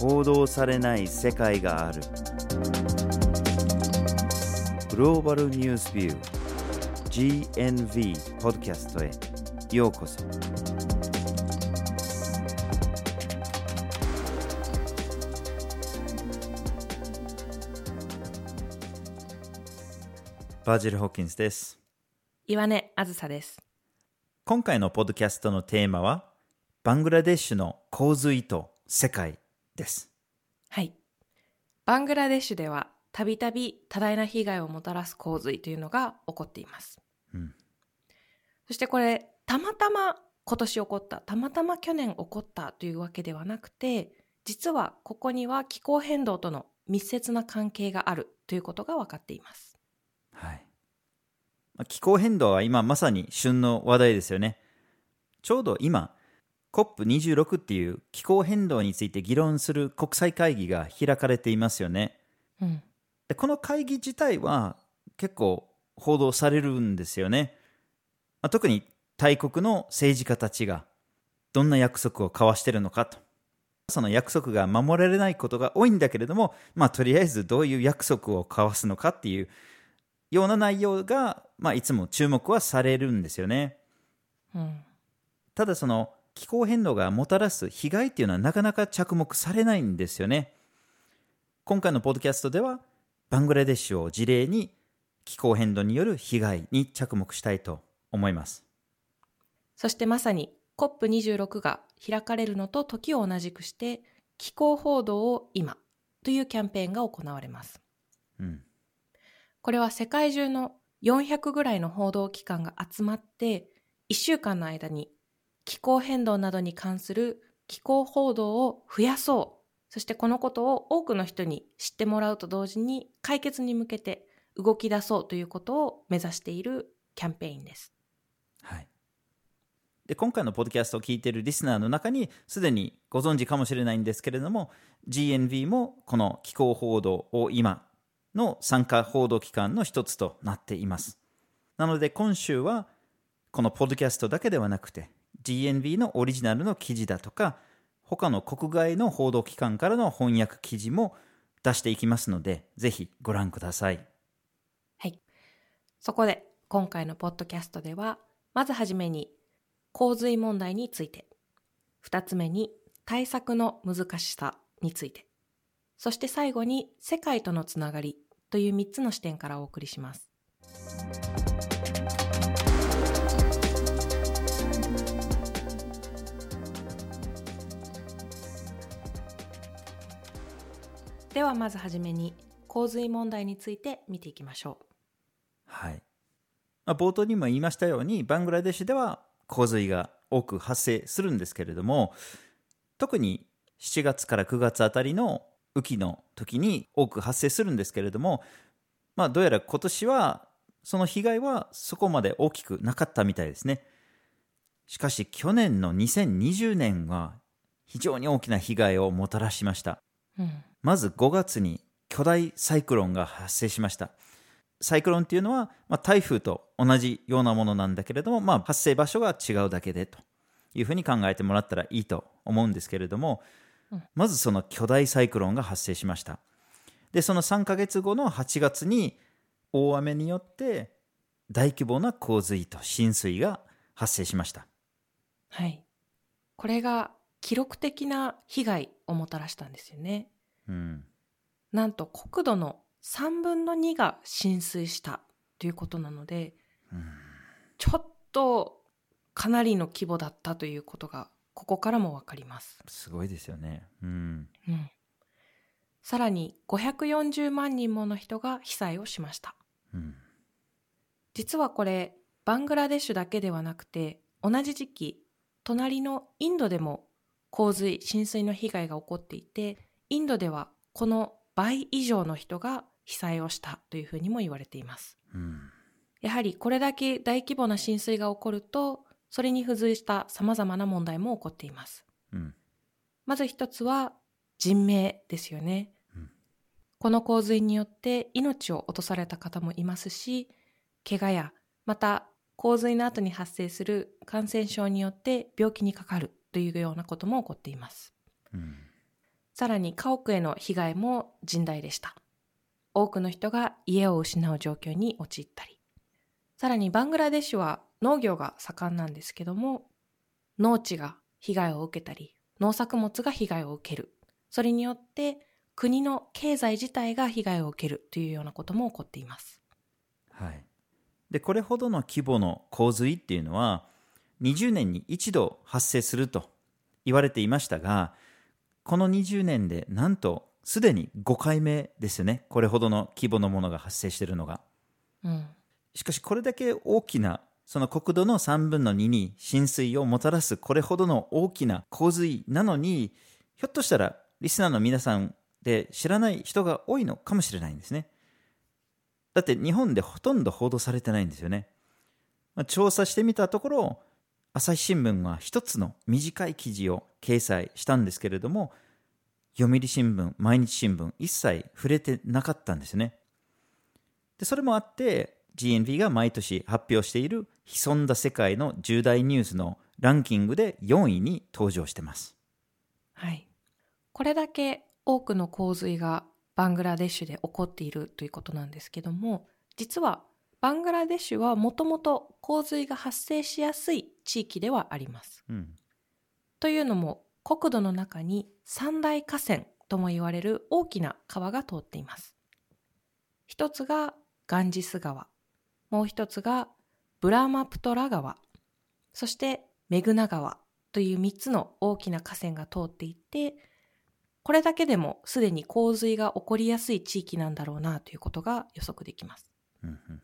報道されない世界がある。グローバルニュースビュー GNV ポッドキャストへ。ようこそ。バージル・ホッキンスです。岩根あずさです。今回のポッドキャストのテーマはバングラデシュの洪水と世界ですはい。バングラデシュではたびたび多大な被害をもたらす洪水というのが起こっています。うんそしてこれ、たまたま今年起こった、たまたま去年起こったというわけではなくて、実はここには気候変動との密接な関係があるということが分かっています。はいまあ気候変動は今まさに旬の話題ですよねちょうど今 COP26 っていう気候変動について議論する国際会議が開かれていますよねうん。でこの会議自体は結構報道されるんですよね、まあ特に大国の政治家たちがどんな約束を交わしてるのかとその約束が守られないことが多いんだけれども、まあ、とりあえずどういう約束を交わすのかっていうような内容が、まあ、いつも注目はされるんですよねうん。ただその気候変動がもたらす被害っていうのはなかなか着目されないんですよね。今回のポッドキャストではバングラデシュを事例に気候変動による被害に着目したいと思います。そしてまさに COP26 が開かれるのと時を同じくして気候報道を今というキャンペーンが行われます。うん。これは世界中の400ぐらいの報道機関が集まって1週間の間に気候変動などに関する気候報道を増やそう。そしてこのことを多くの人に知ってもらうと同時に解決に向けて動き出そうということを目指しているキャンペーンです。はいで今回のポッドキャストを聞いているリスナーの中にすでにご存知かもしれないんですけれども GNV もこの気候報道を今の参加報道機関の一つとなっていますなので今週はこのポッドキャストだけではなくて GNV のオリジナルの記事だとか他の国外の報道機関からの翻訳記事も出していきますのでぜひご覧くださいはい。そこで今回のポッドキャストでは、まずはじめに洪水問題について、二つ目に対策の難しさについて、そして最後に世界とのつながりという三つの視点からお送りします。ではまずはじめに洪水問題について見ていきましょう。はい。まあ、冒頭にも言いましたように、バングラデシュでは洪水が多く発生するんですけれども、特に7月から9月あたりの雨季の時に多く発生するんですけれども、まあ、どうやら今年はその被害はそこまで大きくなかったみたいですね。しかし去年の2020年は非常に大きな被害をもたらしました。うん。まず5月に巨大サイクロンが発生しました。サイクロンっていうのは、まあ、台風と同じようなものなんだけれども、まあ、発生場所が違うだけでというふうに考えてもらったらいいと思うんですけれども、うんまずその巨大サイクロンが発生しました。で、その3ヶ月後の8月に大雨によって大規模な洪水と浸水が発生しました。はい。これが記録的な被害をもたらしたんですよね。うん。なんと国土の3分の2が浸水したということなので、うんちょっとかなりの規模だったということがここからもわかります。すごいですよね。うん。うん。さらに540万人もの人が被災をしました。うん。実はこれバングラデシュだけではなくて同じ時期隣のインドでも洪水浸水の被害が起こっていてインドではこの倍以上の人が被災をしたというふうにも言われていますうん。やはりこれだけ大規模な浸水が起こるとそれに付随した様々な問題も起こっていますうん。まず一つは人命ですよね、うんこの洪水によって命を落とされた方もいますし怪我やまた洪水の後に発生する感染症によって病気にかかるというようなことも起こっていますうん。さらに家屋への被害も甚大でした。多くの人が家を失う状況に陥ったり、さらにバングラデシュは農業が盛んなんですけども、農地が被害を受けたり、農作物が被害を受ける。それによって国の経済自体が被害を受けるというようなことも起こっています。はい。で、これほどの規模の洪水っていうのは、20年に一度発生すると言われていましたが、この20年でなんとすでに5回目ですよね。これほどの規模のものが発生しているのが。うん。しかしこれだけ大きな、その国土の3分の2に浸水をもたらすこれほどの大きな洪水なのに、ひょっとしたらリスナーの皆さんで知らない人が多いのかもしれないんですね。だって日本でほとんど報道されてないんですよね。まあ、調査してみたところ、朝日新聞は一つの短い記事を掲載したんですけれども、読売新聞、毎日新聞、一切触れてなかったんですね。で、それもあって、GNV が毎年発表している潜んだ世界の重大ニュースのランキングで4位に登場してます。はい。これだけ多くの洪水がバングラデシュで起こっているということなんですけども、実はバングラデシュはもともと洪水が発生しやすい地域ではあります。うん。というのも国土の中に三大河川とも言われる大きな川が通っています。一つがガンジス川、もう一つがブラーマプトラ川、そしてメグナ川という三つの大きな河川が通っていて、これだけでもすでに洪水が起こりやすい地域なんだろうなということが予測できます。うんうん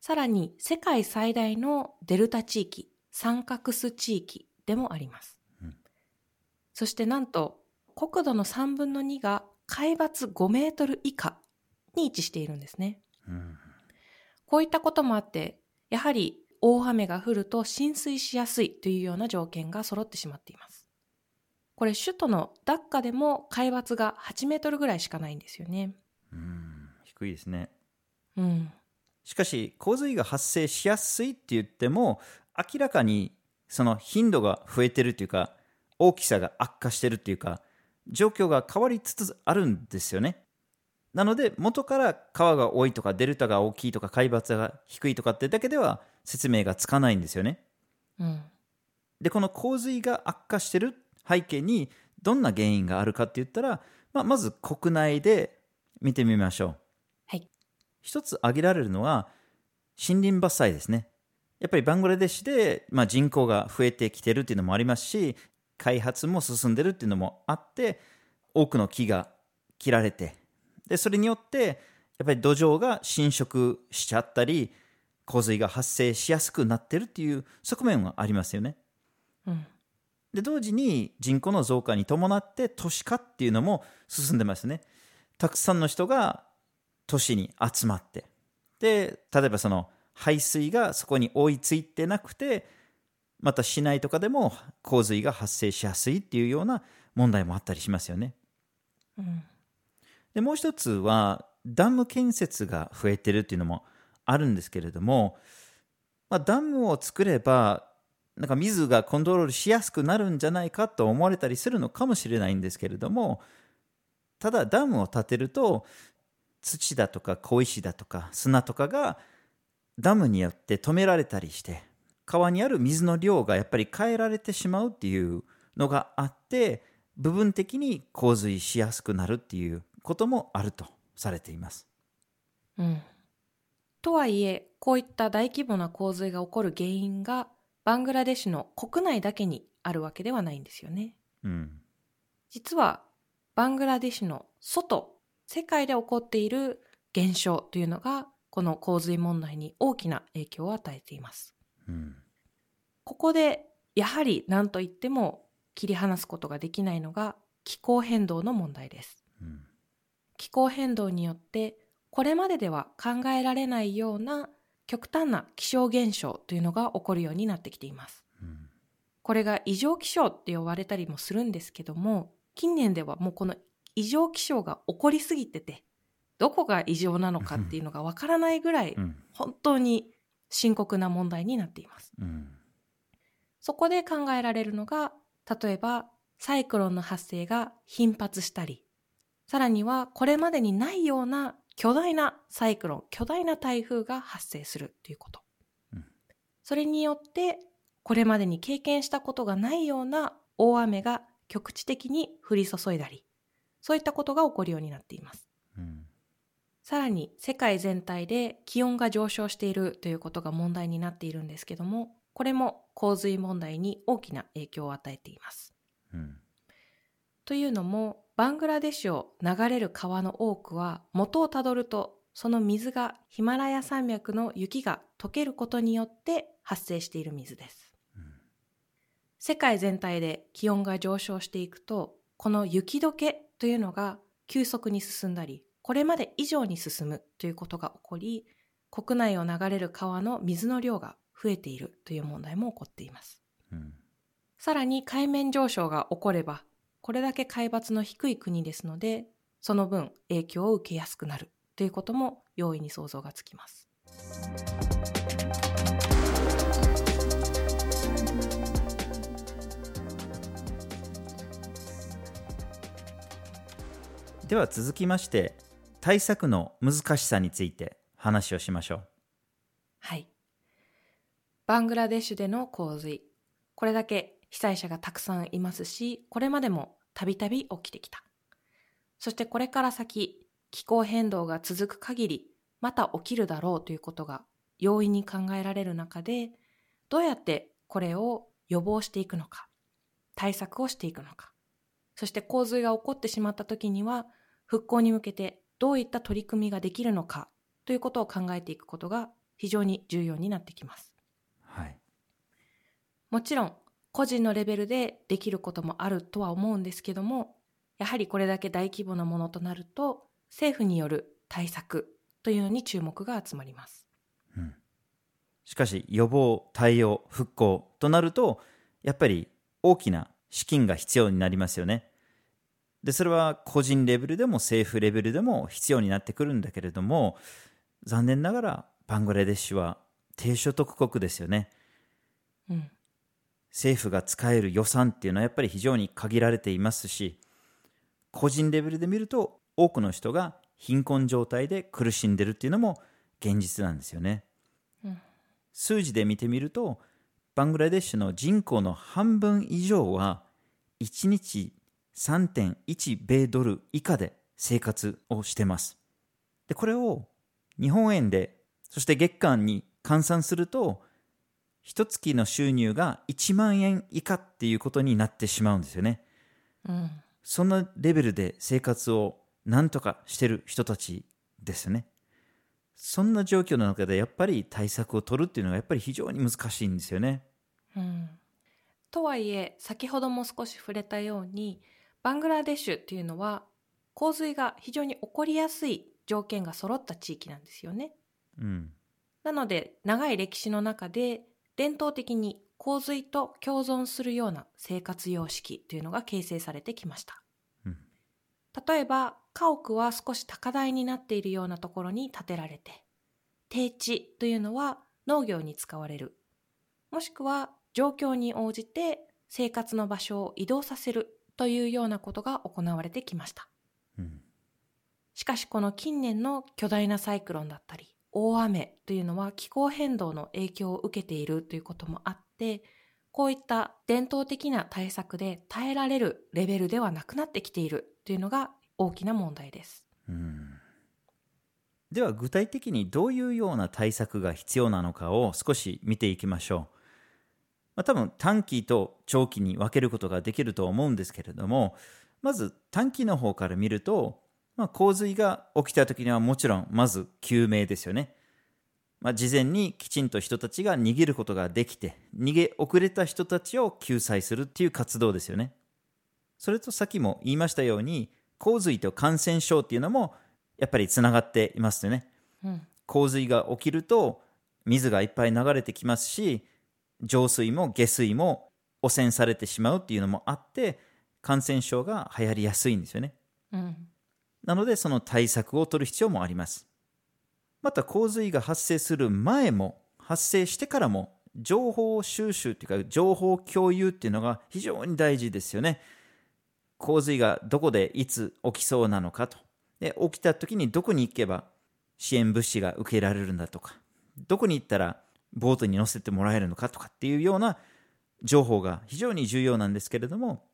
さらに世界最大のデルタ地域、サンカクス地域でもあります。うんそしてなんと国土の3分の2が海抜5メートル以下に位置しているんですね。うんこういったこともあって、やはり大雨が降ると浸水しやすいというような条件が揃ってしまっています。これ首都のダッカでも海抜が8メートルぐらいしかないんですよね。うん低いですね。うん。しかし洪水が発生しやすいって言っても明らかにその頻度が増えてるというか大きさが悪化してるっていうか状況が変わりつつあるんですよねなので元から川が多いとかデルタが大きいとか海抜が低いとかってだけでは説明がつかないんですよねうん。でこの洪水が悪化してる背景にどんな原因があるかって言ったら、まあ、まず国内で見てみましょうはい。一つ挙げられるのは森林伐採ですね。やっぱりバングラデシュで、まあ、人口が増えてきてるっていうのもありますし開発も進んでるっていうのもあって多くの木が切られてでそれによってやっぱり土壌が侵食しちゃったり洪水が発生しやすくなってるっていう側面はありますよね。うん。で同時に人口の増加に伴って都市化っていうのも進んでますねたくさんの人が都市に集まってで例えばその排水がそこに追いついてなくてまた市内とかでも洪水が発生しやすいっていうような問題もあったりしますよねうん。でもう一つはダム建設が増えてるっていうのもあるんですけれども、まあ、ダムを作ればなんか水がコントロールしやすくなるんじゃないかと思われたりするのかもしれないんですけれどもただダムを建てると土だとか小石だとか砂とかがダムによって止められたりして川にある水の量がやっぱり変えられてしまうっていうのがあって部分的に洪水しやすくなるっていうこともあるとされています。うん。とはいえ、こういった大規模な洪水が起こる原因がバングラデシュの国内だけにあるわけではないんですよね。うん、実はバングラデシュの外、世界で起こっている現象というのがこの洪水問題に大きな影響を与えています。うん、ここでやはり何と言っても切り離すことができないのが気候変動の問題です。うん、気候変動によってこれまででは考えられないような極端な気象現象というのが起こるようになってきています。うん、これが異常気象って呼ばれたりもするんですけども、近年ではもうこの異常気象が起こりすぎてて、どこが異常なのかっていうのがわからないぐらいうん、本当に深刻な問題になっています。うん、そこで考えられるのが、例えばサイクロンの発生が頻発したり、さらにはこれまでにないような巨大なサイクロン、巨大な台風が発生するということ。うんそれによって、これまでに経験したことがないような大雨が局地的に降り注いだり、そういったことが起こるようになっています。うんさらに世界全体で気温が上昇しているということが問題になっているんですけども、これも洪水問題に大きな影響を与えています。うんというのも、バングラデシュを流れる川の多くは元をたどると、その水がヒマラヤ山脈の雪が溶けることによって発生している水です。世界全体で気温が上昇していくと、この雪解けというのが急速に進んだり、これまで以上に進むということが起こり、国内を流れる川の水の量が増えているという問題も起こっています。うんさらに海面上昇が起これば、これだけ海抜の低い国ですので、その分影響を受けやすくなるということも容易に想像がつきます。では続きまして対策の難しさについて話をしましょう。はい。バングラデシュでの洪水。これだけ被災者がたくさんいますし、これまでもたびたび起きてきた。そしてこれから先、気候変動が続く限り、また起きるだろうということが容易に考えられる中で、どうやってこれを予防していくのか、対策をしていくのか、そして洪水が起こってしまった時には、復興に向けてどういった取り組みができるのかということを考えていくことが非常に重要になってきます。はい。もちろん個人のレベルでできることもあるとは思うんですけども、やはりこれだけ大規模なものとなると政府による対策というのに注目が集まります。うんしかし予防、対応、復興となるとやっぱり大きな資金が必要になりますよね。でそれは個人レベルでも政府レベルでも必要になってくるんだけれども残念ながらバングラデシュは低所得国ですよね。うん。政府が使える予算っていうのはやっぱり非常に限られていますし個人レベルで見ると多くの人が貧困状態で苦しんでるっていうのも現実なんですよね、うん数字で見てみるとバングラデシュの人口の半分以上は1日3.1米ドル以下で生活をしてますでこれを日本円でそして月間に換算すると一月の収入が1万円以下っていうことになってしまうんですよね。うん。そんなレベルで生活をなんとかしてる人たちですよね。そんな状況の中でやっぱり対策を取るっていうのがやっぱり非常に難しいんですよね。うん。とはいえ、先ほども少し触れたように、バングラデシュっていうのは洪水が非常に起こりやすい条件が揃った地域なんですよね。うん。なので、長い歴史の中で、伝統的に洪水と共存するような生活様式というのが形成されてきました。うん例えば、家屋は少し高台になっているようなところに建てられて、低地というのは農業に使われる。もしくは、状況に応じて生活の場所を移動させるというようなことが行われてきました。うん。しかしこの近年の巨大なサイクロンだったり、大雨というのは気候変動の影響を受けているということもあって、こういった伝統的な対策で耐えられるレベルではなくなってきているというのが大きな問題です。うんでは具体的にどういうような対策が必要なのかを少し見ていきましょう。まあ、多分短期と長期に分けることができると思うんですけれどもまず短期の方から見ると、まあ、洪水が起きた時にはもちろんまず救命ですよね。まあ、事前にきちんと人たちが逃げることができて逃げ遅れた人たちを救済するっていう活動ですよね。それとさっきも言いましたように洪水と感染症っていうのもやっぱりつながっていますよね。うん。洪水が起きると水がいっぱい流れてきますし浄水も下水も汚染されてしまうっていうのもあって感染症が流行りやすいんですよねうん。なのでその対策を取る必要もありますまた洪水が発生する前も発生してからも情報収集っていうか情報共有っていうのが非常に大事ですよね洪水がどこでいつ起きそうなのかと。で、起きた時にどこに行けば支援物資が受けられるんだとか、どこに行ったらボートに乗せてもらえるのかとかっていうような情報が非常に重要なんですけれども、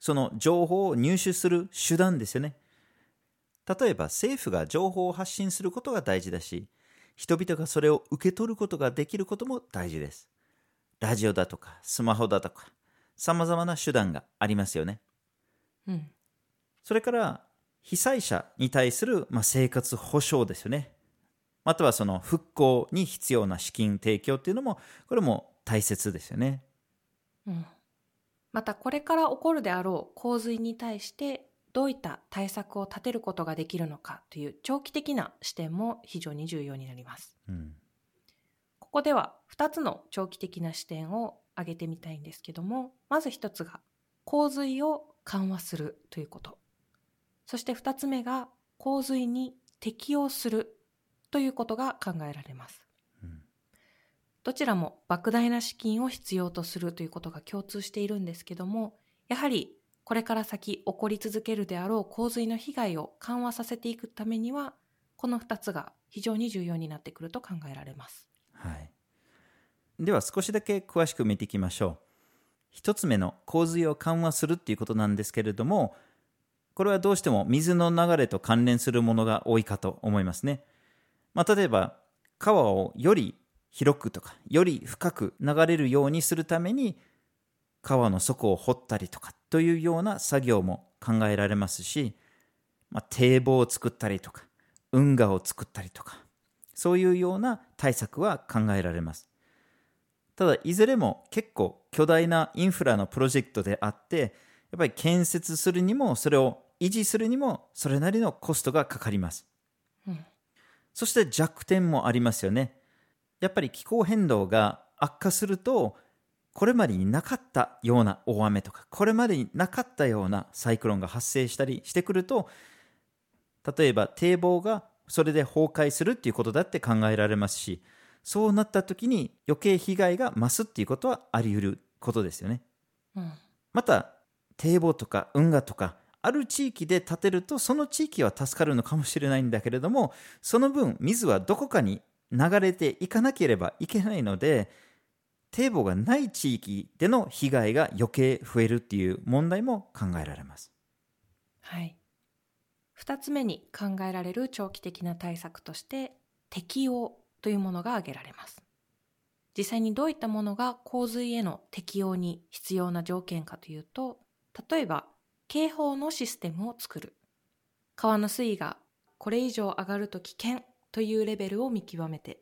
その情報を入手する手段ですよね。例えば政府が情報を発信することが大事だし、人々がそれを受け取ることができることも大事です。ラジオだとかスマホだとか、さまざまな手段がありますよね。うん、それから被災者に対する、まあ、生活保障ですよね。またはその復興に必要な資金提供っていうのも、これも大切ですよね。うん、またこれから起こるであろう洪水に対してどういった対策を立てることができるのかという長期的な視点も非常に重要になります。うん、ここでは2つの長期的な視点を挙げてみたいんですけどもまず1つが洪水を緩和するということそして2つ目が洪水に適応するということが考えられます。どちらも莫大な資金を必要とするということが共通しているんですけども、やはりこれから先起こり続けるであろう洪水の被害を緩和させていくためには、この2つが非常に重要になってくると考えられます。はい。では少しだけ詳しく見ていきましょう。一つ目の洪水を緩和するっていうことなんですけれども、これはどうしても水の流れと関連するものが多いかと思いますね。まあ、例えば、川をより広くとか、より深く流れるようにするために、川の底を掘ったりとかというような作業も考えられますし、まあ、堤防を作ったりとか、運河を作ったりとか、そういうような対策は考えられます。ただ、いずれも結構巨大なインフラのプロジェクトであって、やっぱり建設するにも、それを維持するにも、それなりのコストがかかります。うん、そして弱点もありますよね。やっぱり気候変動が悪化すると、これまでになかったような大雨とか、これまでになかったようなサイクロンが発生したりしてくると、例えば堤防がそれで崩壊するっていうことだって考えられますし、そうなった時に余計被害が増すっていうことはあり得ることですよね。うん、また、堤防とか運河とか、ある地域で建てるとその地域は助かるのかもしれないんだけれども、その分水はどこかに流れていかなければいけないので、堤防がない地域での被害が余計増えるっていう問題も考えられます。はい。2つ目に考えられる長期的な対策として適応というものが挙げられます。実際にどういったものが洪水への適応に必要な条件かというと、例えば警報のシステムを作る。川の水位がこれ以上上がると危険というレベルを見極めて、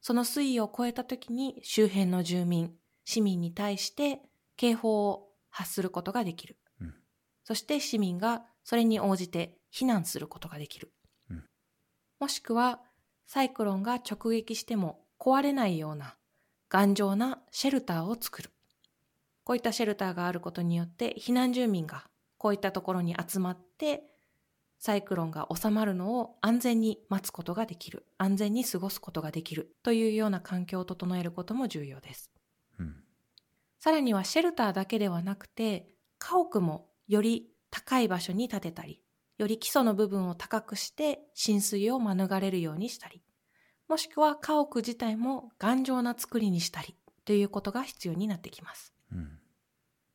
その水位を超えた時に周辺の住民、市民に対して警報を発することができる。うん、そして市民がそれに応じて避難することができる。うん、もしくは、サイクロンが直撃しても壊れないような頑丈なシェルターを作る。こういったシェルターがあることによって避難住民がこういったところに集まってサイクロンが収まるのを安全に待つことができる。安全に過ごすことができる。というような環境を整えることも重要です。うん、さらにはシェルターだけではなくて、家屋もより高い場所に建てたり、より基礎の部分を高くして浸水を免れるようにしたり、もしくは家屋自体も頑丈な作りにしたりということが必要になってきます。うん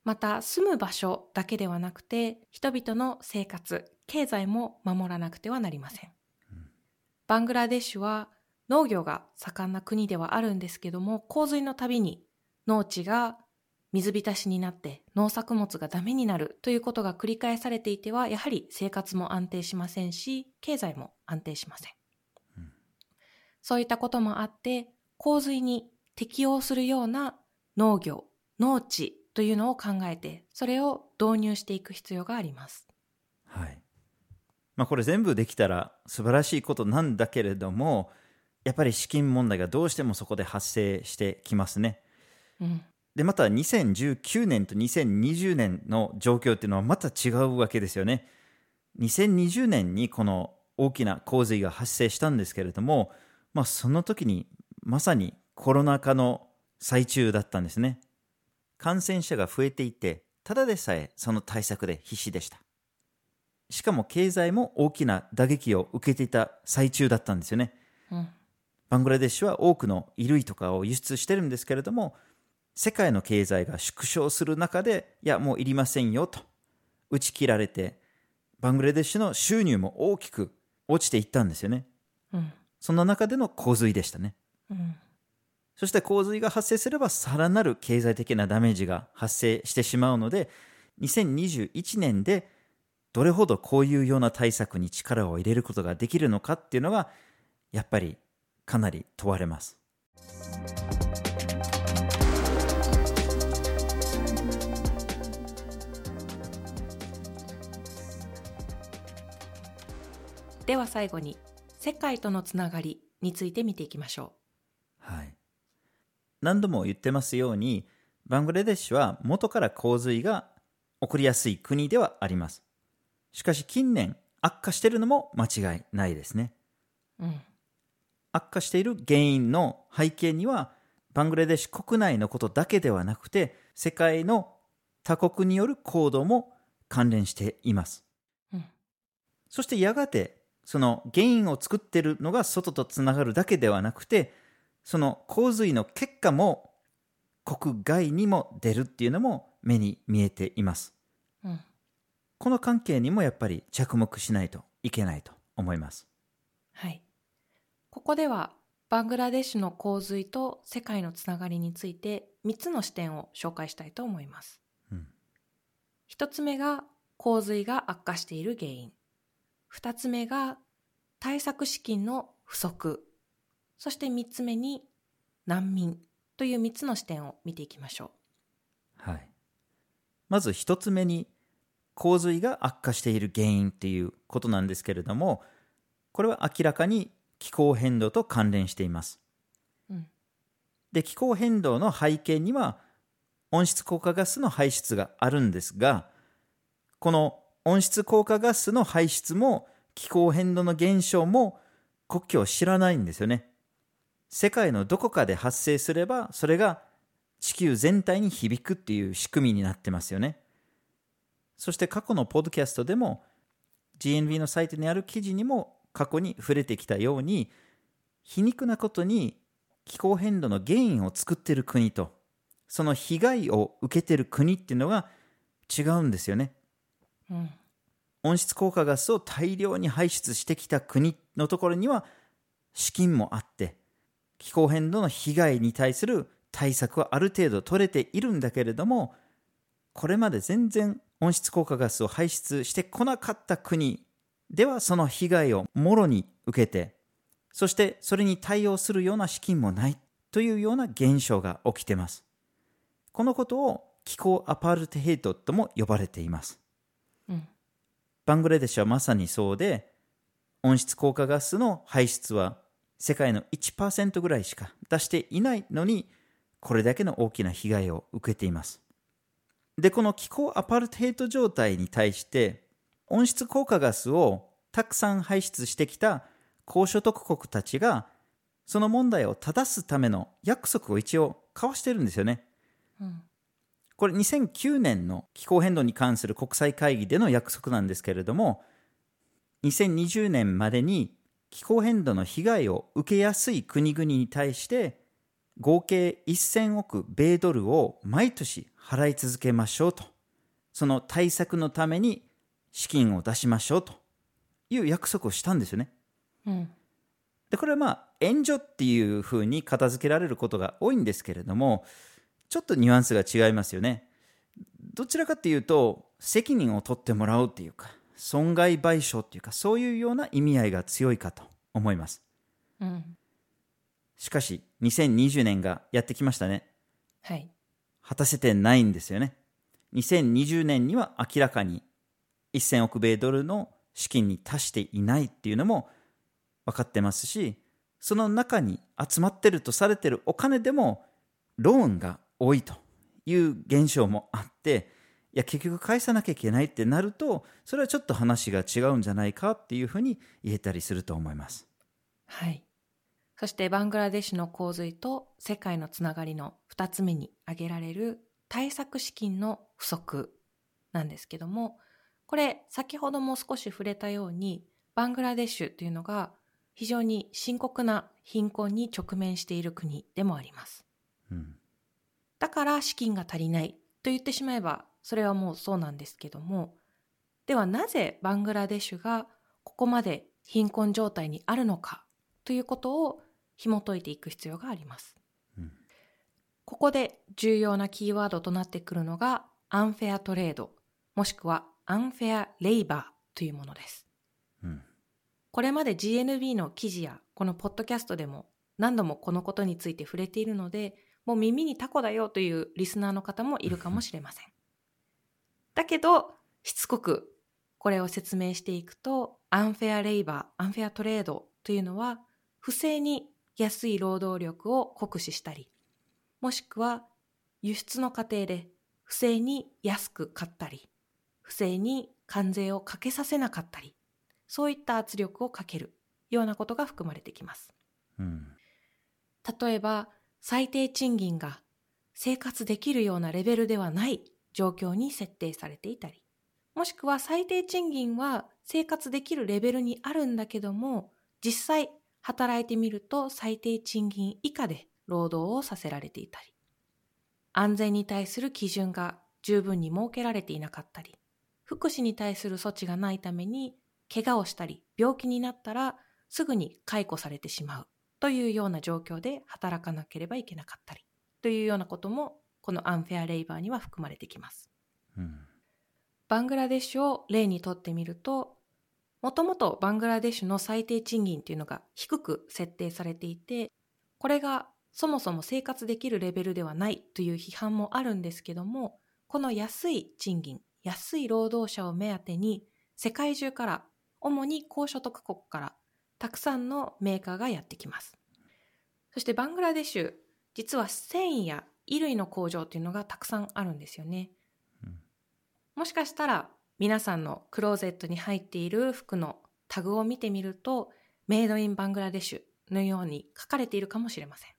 また住む場所だけではなくて人々の生活経済も守らなくてはなりません、うん、バングラデシュは農業が盛んな国ではあるんですけども洪水のたびに農地が水浸しになって農作物がダメになるということが繰り返されていてはやはり生活も安定しませんし経済も安定しません、うん、そういったこともあって洪水に適応するような農業農地というのを考えて、それを導入していく必要があります。はい。まあこれ全部できたら素晴らしいことなんだけれども、やっぱり資金問題がどうしてもそこで発生してきますね。うん、で、また2019年と2020年の状況っていうのはまた違うわけですよね。2020年にこの大きな洪水が発生したんですけれども、まあその時にまさにコロナ禍の最中だったんですね。感染者が増えていて、ただでさえその対策で必死でしたしかも経済も大きな打撃を受けていた最中だったんですよねうん。バングラデシュは多くの衣類とかを輸出してるんですけれども世界の経済が縮小する中でいやもういりませんよと打ち切られてバングラデシュの収入も大きく落ちていったんですよねうん。そんな中での洪水でしたねうん。そして洪水が発生すればさらなる経済的なダメージが発生してしまうので2021年でどれほどこういうような対策に力を入れることができるのかっていうのがやっぱりかなり問われます。では最後に、世界とのつながりについて見ていきましょはい何度も言ってますようにバングラデシュは元から洪水が起こりやすい国ではありますしかし近年悪化しているのも間違いないですねう。うん。悪化している原因の背景にはバングラデシュ国内のことだけではなくて世界の他国による行動も関連していますうん。そしてやがてその原因を作っているのが外とつながるだけではなくてその洪水の結果も国外にも出るっていうのも目に見えていますうん。この関係にもやっぱり着目しないといけないと思いますはい。ここでは、バングラデシュの洪水と世界のつながりについて3つの視点を紹介したいと思います。うん1つ目が洪水が悪化している原因。2つ目が対策資金の不足。そして3つ目に難民という3つの視点を見ていきましょはい。まず一つ目に洪水が悪化している原因っていうことなんですけれども、これは明らかに気候変動と関連しています。う。うん。で、気候変動の背景には温室効果ガスの排出があるんですが、この温室効果ガスの排出も気候変動の現象も国境を知らないんですよね。世界のどこかで発生すれば、それが地球全体に響くっていう仕組みになってますよね。そして過去のポッドキャストでも GNV のサイトにある記事にも過去に触れてきたように皮肉なことに気候変動の原因を作っている国とその被害を受けている国っていうのが違うんですよね。うん。温室効果ガスを大量に排出してきた国のところには資金もあって気候変動の被害に対する対策はある程度取れているんだけれどもこれまで全然温室効果ガスを排出してこなかった国ではその被害をもろに受けてそしてそれに対応するような資金もないというような現象が起きていますこのことを気候アパルトヘイトとも呼ばれていますうん。バングラデシュはまさにそうで、温室効果ガスの排出は世界の1%ぐらいしか出していないのに、これだけの大きな被害を受けています。で、この気候アパルトヘイト状態に対して、温室効果ガスをたくさん排出してきた高所得国たちが、その問題を正すための約束を一応交わしてるんですよね。うん。これ2009年の気候変動に関する国際会議での約束なんですけれども2020年までに気候変動の被害を受けやすい国々に対して合計1000億米ドルを毎年払い続けましょうとその対策のために資金を出しましょうという約束をしたんですよね。うん。でこれはまあ援助っていうふうに片付けられることが多いんですけれどもちょっとニュアンスが違いますよねどちらかっていうと責任を取ってもらうっていうか損害賠償っていうかそういうような意味合いが強いかと思いますうん。しかし2020年がやってきましたねはい。果たせてないんですよね2020年には明らかに1000億米ドルの資金に達していないっていうのも分かってますしその中に集まってるとされてるお金でもローンが多いという現象もあっていや結局返さなきゃいけないってなるとそれはちょっと話が違うんじゃないかっていうふうに言えたりすると思いますはい。そしてバングラデシュの洪水と世界のつながりの2つ目に挙げられる対策資金の不不足なんですけども、これ先ほども少し触れたように、バングラデシュというのが非常に深刻な貧困に直面している国でもあります。うんだから資金が足りないと言ってしまえばそれはもうそうなんですけども。ではなぜバングラデシュがここまで貧困状態にあるのかということを紐解いていく必要があります、うん。ここで重要なキーワードとなってくるのがアンフェアトレードもしくはアンフェアレイバーというものです。うん。これまで GNB の記事やこのポッドキャストでも何度もこのことについて触れているので、もう耳にタコだよというリスナーの方もいるかもしれません。だけど、しつこくこれを説明していくと、アンフェアレイバー、アンフェアトレードというのは、不正に安い労働力を酷使したり、もしくは輸出の過程で不正に安く買ったり、不正に関税をかけさせなかったり、そういった圧力をかけるようなことが含まれてきます。うん例えば、最低賃金が生活できるようなレベルではない状況に設定されていたり、もしくは最低賃金は生活できるレベルにあるんだけども、実際働いてみると最低賃金以下で労働をさせられていたり、安全に対する基準が十分に設けられていなかったり、福祉に対する措置がないために、怪我をしたり病気になったらすぐに解雇されてしまう。というような状況で働かなければいけなかったり。というようなこともこのアンフェアレイバーには含まれてきます。うんバングラデシュを例にとってみると、もともとバングラデシュの最低賃金というのが低く設定されていて、これがそもそも生活できるレベルではないという批判もあるんですけども、この安い賃金、安い労働者を目当てに世界中から、主に高所得国からたくさんのメーカーがやってきます。そしてバングラデシュ、実は繊維や衣類の工場というのがたくさんあるんですよね。うんもしかしたら皆さんのクローゼットに入っている服のタグを見てみると、メイドインバングラデシュのように書かれているかもしれません。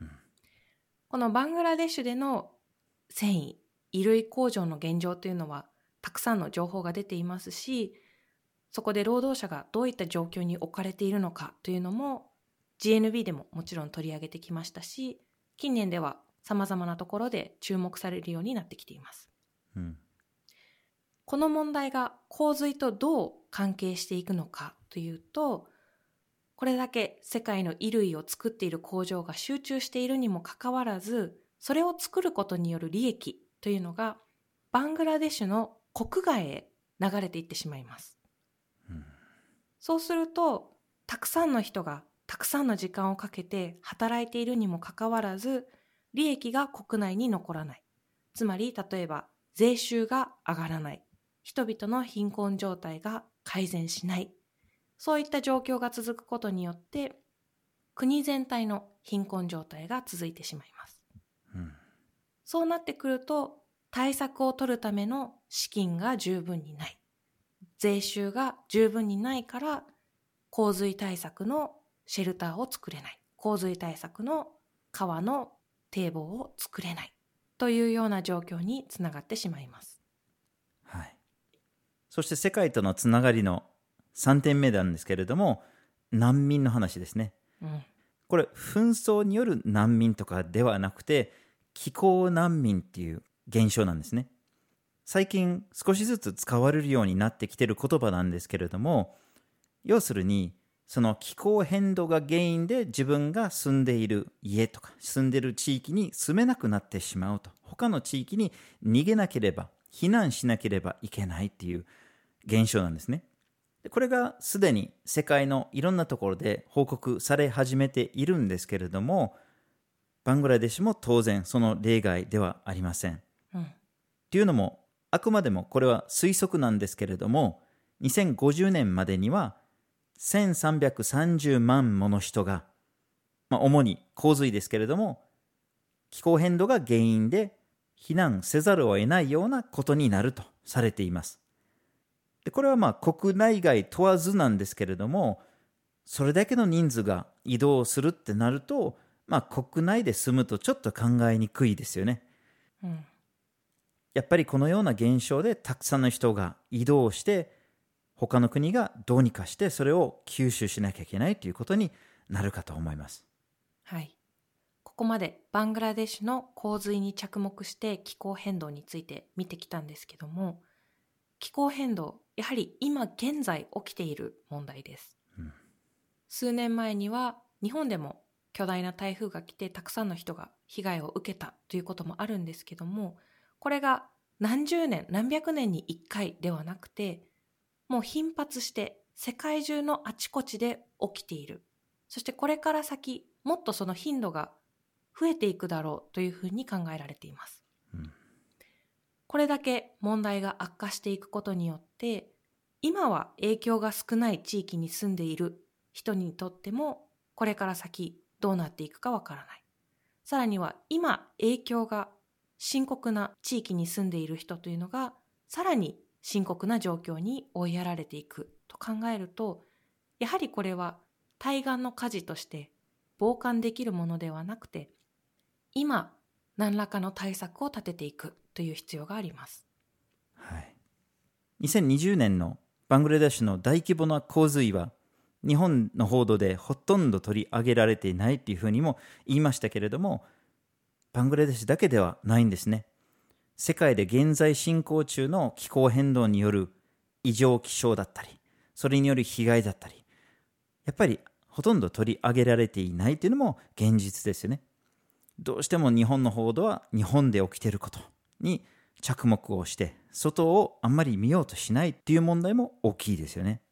うんこのバングラデシュでの繊維、衣類工場の現状というのはたくさんの情報が出ていますし、そこで労働者がどういった状況に置かれているのかというのも GNB でももちろん取り上げてきましたし、近年では様々なところで注目されるようになってきています。うんこの問題が洪水とどう関係していくのかというと、これだけ世界の衣類を作っている工場が集中しているにもかかわらず、それを作ることによる利益というのが、バングラデシュの国外へ流れていってしまいます。うんそうすると、たくさんの人がたくさんの時間をかけて働いているにもかかわらず、利益が国内に残らない。つまり、例えば、税収が上がらない。人々の貧困状態が改善しない。そういった状況が続くことによって、国全体の貧困状態が続いてしまいます。うんそうなってくると、対策を取るための資金が十分にない。税収が十分にないから、洪水対策のシェルターを作れない。洪水対策の川の堤防を作れない。というような状況につながってしまいます。はい、そして世界とのつながりの3点目なんですけれども難民の話ですねうん。これ紛争による難民とかではなくて気候難民っていう現象なんですね最近少しずつ使われるようになってきてる言葉なんですけれども要するにその気候変動が原因で自分が住んでいる家とか住んでいる地域に住めなくなってしまうと。他の地域に逃げなければ避難しなければいけないっていう現象なんですね。でこれがすでに世界のいろんなところで報告され始めているんですけれどもバングラデシュも当然その例外ではありません。うん。っていうのもあくまでもこれは推測なんですけれども2050年までには1330万もの人が、まあ、主に洪水ですけれども気候変動が原因で避難せざるを得ないようなことになるとされていますでこれはまあ国内外問わずなんですけれどもそれだけの人数が移動するってなると、まあ、国内で住むとちょっと考えにくいですよねうん。やっぱりこのような現象でたくさんの人が移動して他の国がどうにかしてそれを吸収しなきゃいけないということになるかと思います。はい。ここまでバングラデシュの洪水に着目して気候変動について見てきたんですけども、気候変動、やはり今現在起きている問題です。うん数年前には日本でも巨大な台風が来てたくさんの人が被害を受けたということもあるんですけども、これが何十年、何百年に一回ではなくて、もう頻発して世界中のあちこちで起きている。そしてこれから先、もっとその頻度が増えていくだろうというふうに考えられています。うんこれだけ問題が悪化していくことによって、今は影響が少ない地域に住んでいる人にとっても、これから先どうなっていくかわからない。さらには今影響が深刻な地域に住んでいる人というのが、さらに深刻な状況に追いやられていくと考えると、やはりこれは対岸の火事として傍観できるものではなくて、今何らかの対策を立てていくという必要があります。はい、2020年のバングラデシュの大規模な洪水は日本の報道でほとんど取り上げられていないというふうにも言いましたけれどもバングラデシュだけではないんですね世界で現在進行中の気候変動による異常気象だったりそれによる被害だったりやっぱりほとんど取り上げられていないというのも現実ですよね。どうしても日本の報道は日本で起きていることに着目をして外をあんまり見ようとしないっていう問題も大きいですよね。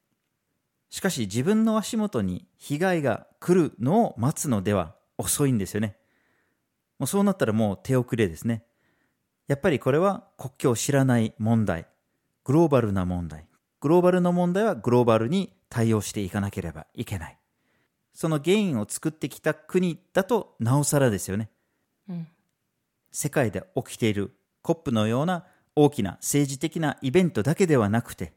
しかし自分の足元に被害が来るのを待つのでは遅いんですよね。もうそうなったらもう手遅れですね。やっぱりこれは国境を知らない問題。グローバルな問題。グローバルの問題はグローバルに対応していかなければいけない。その原因を作ってきた国だとなおさらですよね。うん。世界で起きている COP のような大きな政治的なイベントだけではなくて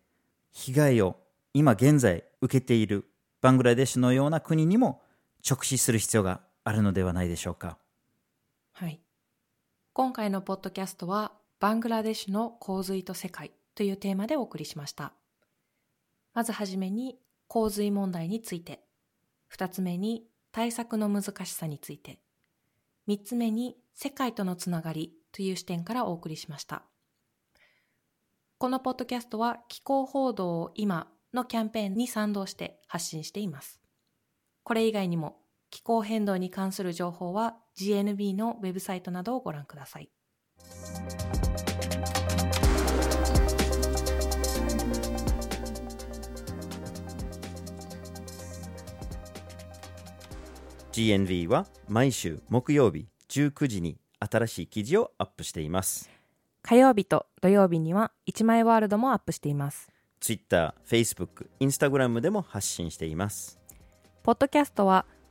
被害を今現在受けているバングラデシュのような国にも直視する必要があるのではないでしょうか。はい。今回のポッドキャストは、バングラデシュの洪水と世界というテーマでお送りしました。まずはじめに洪水問題について、二つ目に対策の難しさについて、三つ目に世界とのつながりという視点からお送りしました。このポッドキャストは気候報道を今のキャンペーンに賛同して発信しています。これ以外にも気候変動に関する情報は GNB のウェブサイトなどをご覧ください。GNV は毎週木曜日19時に新しい記事をアップしています。火曜日と土曜日には一枚ワールドもアップしています。Twitter、Facebook、Instagram でも発信しています。ポッドキャストは